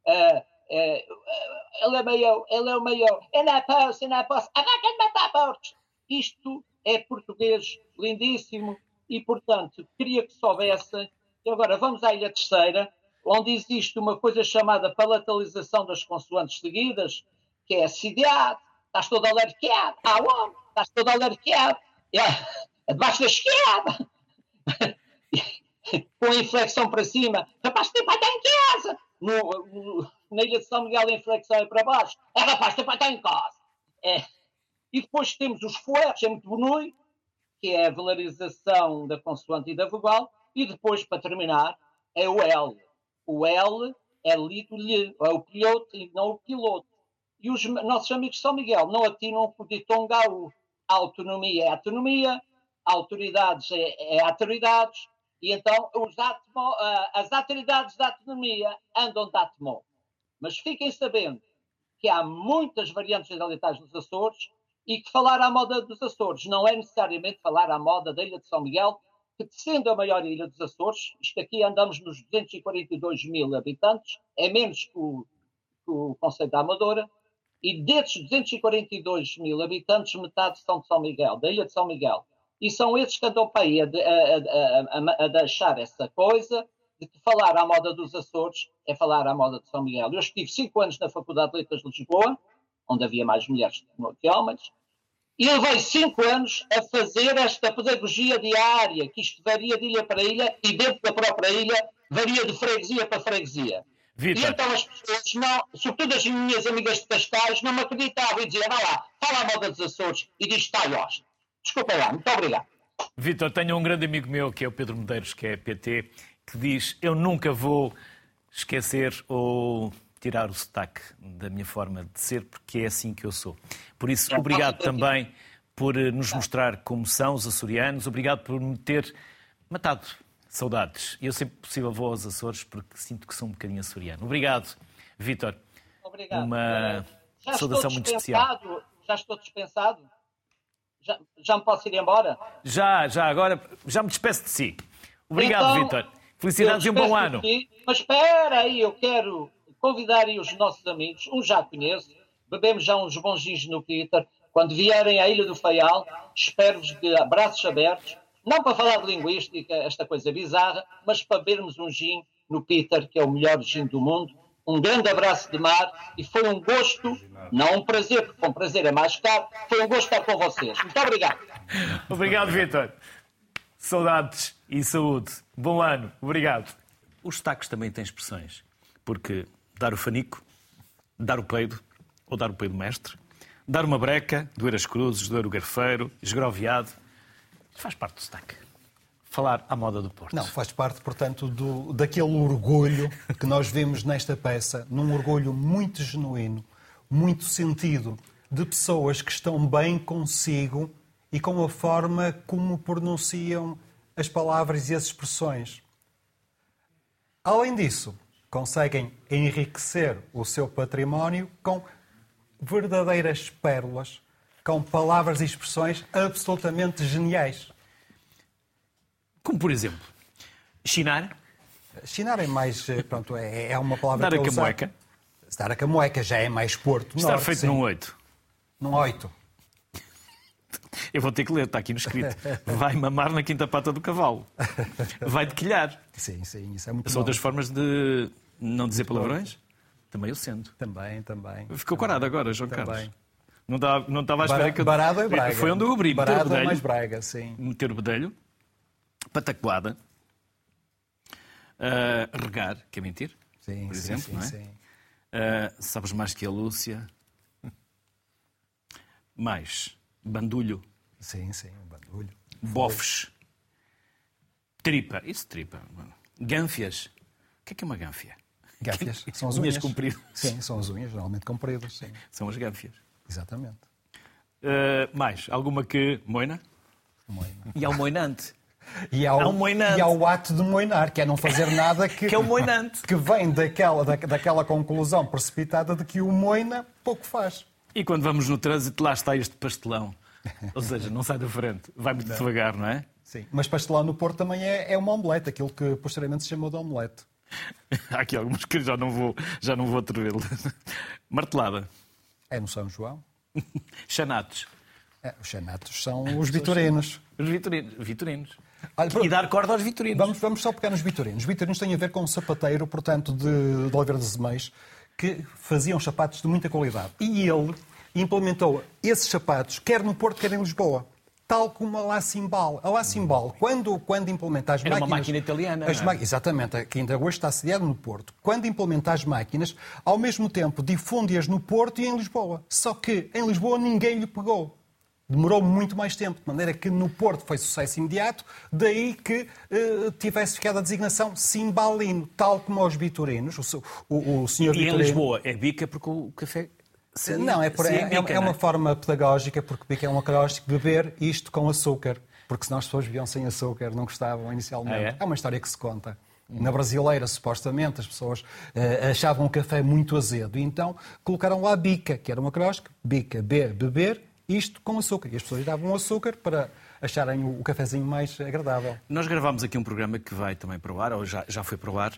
Uh, uh, ele é maior, ele é o maior. Eu não posso, eu não posso. Agora quem matar porcos? Isto é português lindíssimo e, portanto, queria que soubessem. E agora vamos à Ilha Terceira, onde existe uma coisa chamada palatalização das consoantes seguidas, que é a cidade, estás todo alarqueado, aonde? Estás todo alarqueado, é, debaixo da esquerda, com inflexão para cima, rapaz, tem pai está em casa, no, no, na Ilha de São Miguel a inflexão é para baixo, é rapaz, tem pai está em casa. É. E depois temos os fueros, é muito bonito, que é a valorização da consoante e da vogal, e depois, para terminar, é o L. O L é lido lhe, é o piloto e não o piloto. E os nossos amigos de São Miguel não atinam o Ditongaú. A autonomia é autonomia, autoridades é, é autoridades, e então atmo, as autoridades da autonomia andam de atmo. Mas fiquem sabendo que há muitas variantes dialetais nos Açores e que falar à moda dos Açores não é necessariamente falar à moda da Ilha de São Miguel, que sendo a maior ilha dos Açores, isto aqui andamos nos 242 mil habitantes, é menos que o, que o Conselho da Amadora, e desses 242 mil habitantes, metade são de São Miguel, da Ilha de São Miguel. E são esses que andam para aí a, a, a, a deixar essa coisa de que falar à moda dos Açores é falar à moda de São Miguel. Eu estive cinco anos na Faculdade de Letras de Lisboa, onde havia mais mulheres que homens, e levei cinco anos a fazer esta pedagogia diária, que isto varia de ilha para ilha e dentro da própria ilha varia de freguesia para freguesia. Victor. E então as pessoas, não, sobretudo as minhas amigas de Cascais, não me acreditavam e diziam, vá lá, fala a moda dos Açores e diz está Osta. Desculpa lá, muito obrigado. Vitor, tenho um grande amigo meu, que é o Pedro Medeiros, que é PT, que diz, eu nunca vou esquecer ou tirar o sotaque da minha forma de ser, porque é assim que eu sou. Por isso, obrigado também por eh, nos mostrar como são os açorianos, obrigado por me ter matado saudades. Eu sempre possível vou aos Açores porque sinto que sou um bocadinho açoriano. Obrigado, Vítor. Obrigado. Uma já saudação muito especial. Já estou dispensado? Já, já me posso ir embora? Já, já, agora já me despeço de si. Obrigado, então, Vítor. Felicidades e um bom ano. Ti, mas espera aí, eu quero convidar aí os nossos amigos, um já conheço, bebemos já uns bons gins no Peter. Quando vierem à Ilha do Faial, espero-vos de braços abertos, não para falar de linguística, esta coisa bizarra, mas para bebermos um gin no Peter, que é o melhor gin do mundo. Um grande abraço de mar e foi um gosto, não um prazer, porque com prazer é mais caro, foi um gosto estar com vocês. Muito obrigado. Obrigado, Vitor. Saudades e saúde. Bom ano. Obrigado. Os sotaques também têm expressões, porque dar o fanico, dar o peido, ou dar o peido mestre, dar uma breca, doer as cruzes, doer o garfeiro, esgroviado, faz parte do sotaque. Falar à moda do Porto. Não, faz parte, portanto, do, daquele orgulho que nós vemos nesta peça, num orgulho muito genuíno, muito sentido, de pessoas que estão bem consigo e com a forma como pronunciam as palavras e as expressões. Além disso, conseguem enriquecer o seu património com verdadeiras pérolas, com palavras e expressões absolutamente geniais. Como por exemplo, chinar? Chinar é mais, eh, pronto, é, é uma palavra Dar a camoeca. Dar a camoeca já é mais Porto Estar norte, feito sim. num oito. Num oito. Eu vou ter que ler, está aqui no escrito. Vai mamar na quinta pata do cavalo. Vai dequilhar. Sim, sim, isso é muito São outras formas de não dizer palavrões? Também eu sendo. Também, também. Ficou corado agora, João também. Carlos. Não estava, não estava à espera que eu... Barado é Braga. Foi onde eu abri. Barado meter o bedelho. É mais Braga, sim. Meter o bedelho. Patacoada. Uh, regar, que é mentir. Sim, por sim, exemplo, sim, não é? sim. Uh, sabes mais que a Lúcia. Mais. Bandulho. Sim, sim, bandulho. Bofes. Tripa. Isso, tripa. Gânfias. O que é que é uma gânfia? Gáfias. São as unhas unhas. compridas. Sim, são as unhas, normalmente compridas. Sim. São as gáfias. Exatamente. Uh, mais, alguma que moina? Moina. E ao moinante. E ao, Há um moinante. e ao ato de moinar, que é não fazer nada que, Que é o moinante. que vem daquela, da, daquela conclusão precipitada de que o moina pouco faz. E quando vamos no trânsito, lá está este pastelão. Ou seja, não sai da frente. Vai muito devagar, não é? Sim. Mas pastelão no Porto também é, é uma omelete, aquilo que posteriormente se chamou de omelete. Há aqui algumas que já não vou, já não vou atrever-las. Martelada. É no São João. Chanatos. É, os chanatos são os vitorinos. Os vitorinos. vitorinos. Olha. E dar corda aos vitorinos. Vamos, vamos só pegar nos vitorinos. Os vitorinos têm a ver com um sapateiro, portanto, de, de Oliveira de Zemeiros, que faziam sapatos de muita qualidade. E ele implementou esses sapatos, quer no Porto, quer em Lisboa. Tal como a La Cimbal. A La Cimbal, quando, quando implementa as Era uma máquinas... máquina italiana, as não é? ma- Exatamente, que ainda hoje está sediada no Porto. Quando implementa as máquinas, ao mesmo tempo difunde-as no Porto e em Lisboa. Só que em Lisboa ninguém lhe pegou. Demorou muito mais tempo, de maneira que no Porto foi sucesso imediato, daí que eh, tivesse ficado a designação Cimbalino, tal como aos vitorinos. O, o, o senhor E em Lisboa é bica porque o café. Sim, Não, é, por- sim, é- é- bica, é não uma forma pedagógica, porque bica é uma pedagógica beber isto com açúcar. Porque senão as pessoas bebiam sem açúcar, não gostavam inicialmente. Ah, é? uma história que se conta. Na brasileira, supostamente, as pessoas eh, achavam o café muito azedo. E então colocaram lá bica, que era uma cróstica, bica, B, beber, isto com açúcar. E as pessoas davam açúcar para acharem o, o cafezinho mais agradável. Nós gravámos aqui um programa que vai também para o ar, ou já, já foi para o ar,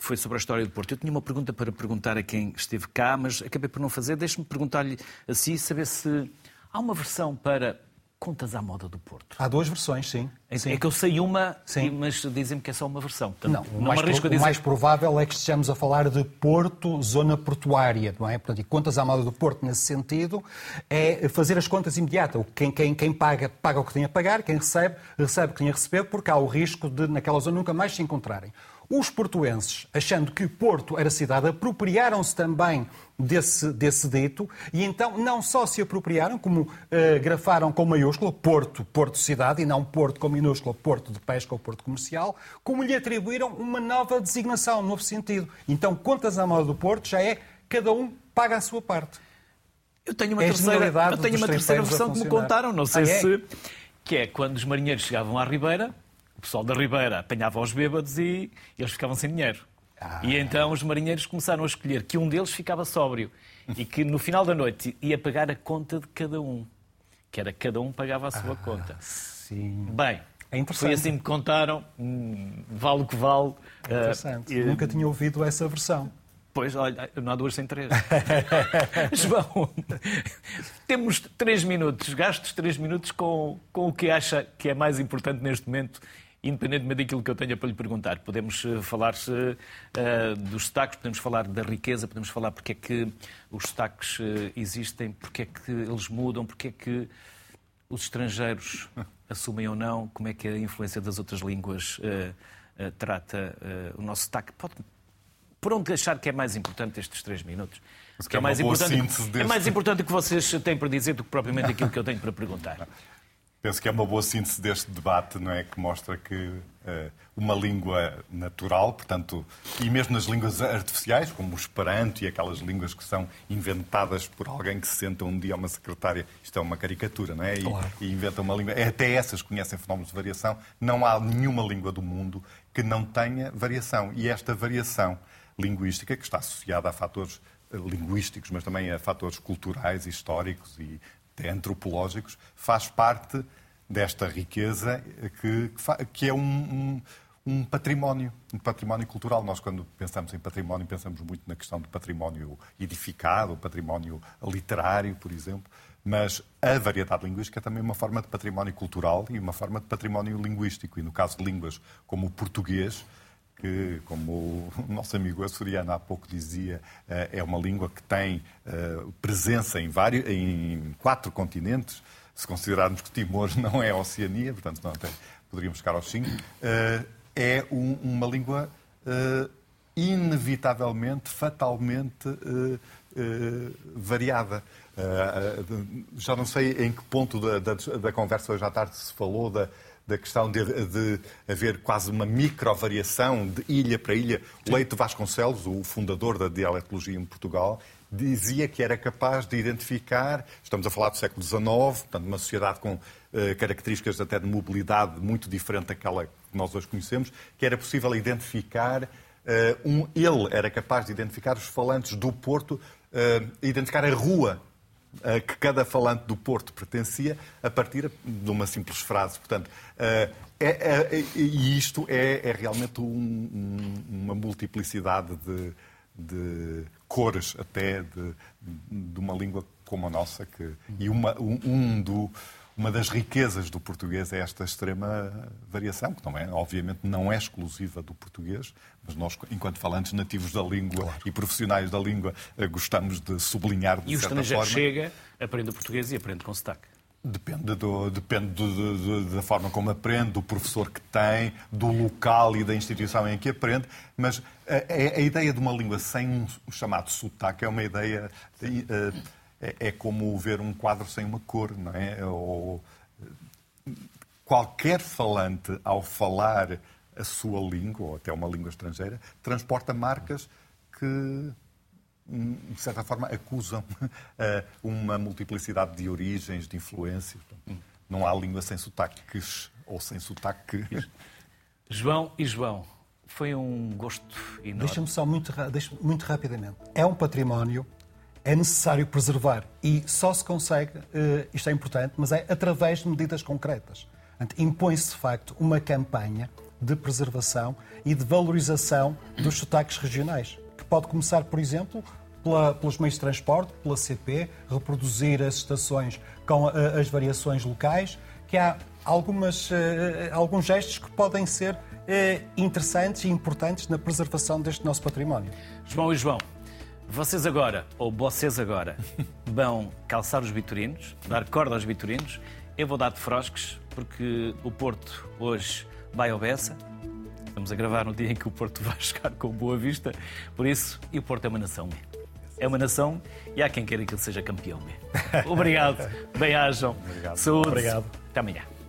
que foi sobre a história do Porto. Eu tinha uma pergunta para perguntar a quem esteve cá, mas acabei por não fazer. Deixe-me perguntar-lhe assim, saber se há uma versão para Contas à Moda do Porto. Há duas versões, sim. É, Sim. é que eu sei uma, Sim. mas dizem-me que é só uma versão. Portanto, Não, o, não mais, arrisco pro- a dizer. o mais provável é que estejamos a falar de Porto, zona portuária, não é? Portanto, e contas à moda do Porto, nesse sentido, é fazer as contas imediatas. Quem, quem, quem paga, paga o que tem a pagar, quem recebe, recebe o que tem a receber, porque há o risco de, naquela zona, nunca mais se encontrarem. Os portuenses, achando que Porto era cidade, apropriaram-se também desse, desse dito e então não só se apropriaram, como eh, grafaram com maiúsculo Porto, Porto Cidade, e não Porto com minúsculo Porto de Pesca ou Porto Comercial, como lhe atribuíram uma nova designação, um novo sentido. Então, contas à moda do Porto já é cada um paga a sua parte. Eu tenho uma É terceira, eu tenho uma terceira versão que me contaram, não sei Ah, é? se. Que é quando os marinheiros chegavam à Ribeira, o pessoal da Ribeira apanhava os bêbados e eles ficavam sem dinheiro. Ah. E então os marinheiros começaram a escolher que um deles ficava sóbrio e que no final da noite ia pagar a conta de cada um. Que era cada um pagava a sua conta. Sim. Bem, É interessante. foi assim que me contaram, hum, vale o que vale. Interessante. Ah, Nunca tinha ouvido essa versão. Pois, olha, não há duas sem três. João, temos três minutos, gastos três minutos com, com o que acha que é mais importante neste momento, independentemente daquilo que eu tenha para lhe perguntar. Podemos eh, falar eh, dos sotaques, podemos falar da riqueza, podemos falar porque é que os sotaques eh, existem, porque é que eles mudam, porque é que os estrangeiros assumem ou não, como é que a influência das outras línguas eh, eh, trata o nosso sotaque. Pode por onde achar que é mais importante estes três minutos? que é uma boa síntese é deste- mais importante o que vocês têm para dizer do que propriamente aquilo que eu tenho para perguntar. Penso que é uma boa síntese deste debate, não é? Que mostra que eh, uma língua natural, portanto, e mesmo nas línguas artificiais, como o Esperanto e aquelas línguas que são inventadas por alguém que se senta um dia a uma secretária, isto é uma caricatura, não é? E, Claro. e inventa uma língua. Até essas conhecem fenómenos de variação. Não há nenhuma língua do mundo que não tenha variação. E esta variação linguística, que está associada a fatores eh, linguísticos, mas também a fatores culturais, históricos e até antropológicos, faz parte desta riqueza que, que é um, um- um património, um património cultural. Nós, quando pensamos em património, pensamos muito na questão do património edificado, património literário, por exemplo, mas a variedade linguística é também uma forma de património cultural e uma forma de património linguístico. E no caso de línguas como o português, que, como o nosso amigo açoriano há pouco dizia, eh, é uma língua que tem eh, presença em, vários, em quatro continentes. Se considerarmos que Timor não é Oceania, portanto, não tem, poderíamos chegar aos cinco, eh, é um- uma língua inevitavelmente, fatalmente variada. Já não sei em que ponto da, da- da conversa hoje à tarde se falou da, da questão de, de haver quase uma micro-variação de ilha para ilha. O Leite Vasconcelos, o fundador da dialetologia em Portugal, dizia que era capaz de identificar, estamos a falar do século XIX, portanto, uma sociedade com uh, características até de mobilidade muito diferente daquela que nós hoje conhecemos, que era possível identificar, uh, um, ele era capaz de identificar os falantes do Porto, uh, identificar a rua a que cada falante do Porto pertencia a partir de uma simples frase. Portanto, é, é, e isto é, é realmente um, uma multiplicidade de, de cores até de, de, uma língua como a nossa. Que, e uma, um, um do, uma das riquezas do português é esta extrema variação, que não é, obviamente não é exclusiva do português, mas nós, enquanto falantes nativos da língua claro. e profissionais da língua, eh, gostamos de sublinhar de e certa forma. E o estrangeiro chega, aprende o português e aprende com sotaque. Depende, do, depende do, do, da forma como aprende, do professor que tem, do local e da instituição em que aprende, mas a, a, a ideia de uma língua sem um chamado sotaque é uma ideia. Uh, é, é, como ver um quadro sem uma cor, não é? Ou, qualquer falante, ao falar a sua língua, ou até uma língua estrangeira, transporta marcas que de certa forma, acusam eh, uma multiplicidade de origens, de influências. Não há língua sem sotaques ou sem sotaque. João e João, foi um gosto enorme. Deixa-me só muito, deixa muito rapidamente. É um património, é necessário preservar e só se consegue, uh, isto é importante, mas é através de medidas concretas. Impõe-se, de facto, uma campanha de preservação e de valorização dos sotaques regionais, que pode começar, por exemplo, pela, pelos meios de transporte, pela CP, reproduzir as estações com uh, as variações locais, que há algumas, uh, alguns gestos que podem ser interessantes e importantes na preservação deste nosso património. João e João, vocês agora, ou vocês agora, vão calçar os vitorinos, dar corda aos vitorinos. Eu vou dar de frosques, porque o Porto hoje vai ao Bessa. Estamos a gravar no dia em que o Porto vai chegar com boa vista. Por isso, e o Porto é uma nação é uma nação e há quem queira que ele seja campeão. Obrigado, bem-ajam. Saúde. Obrigado. Até amanhã.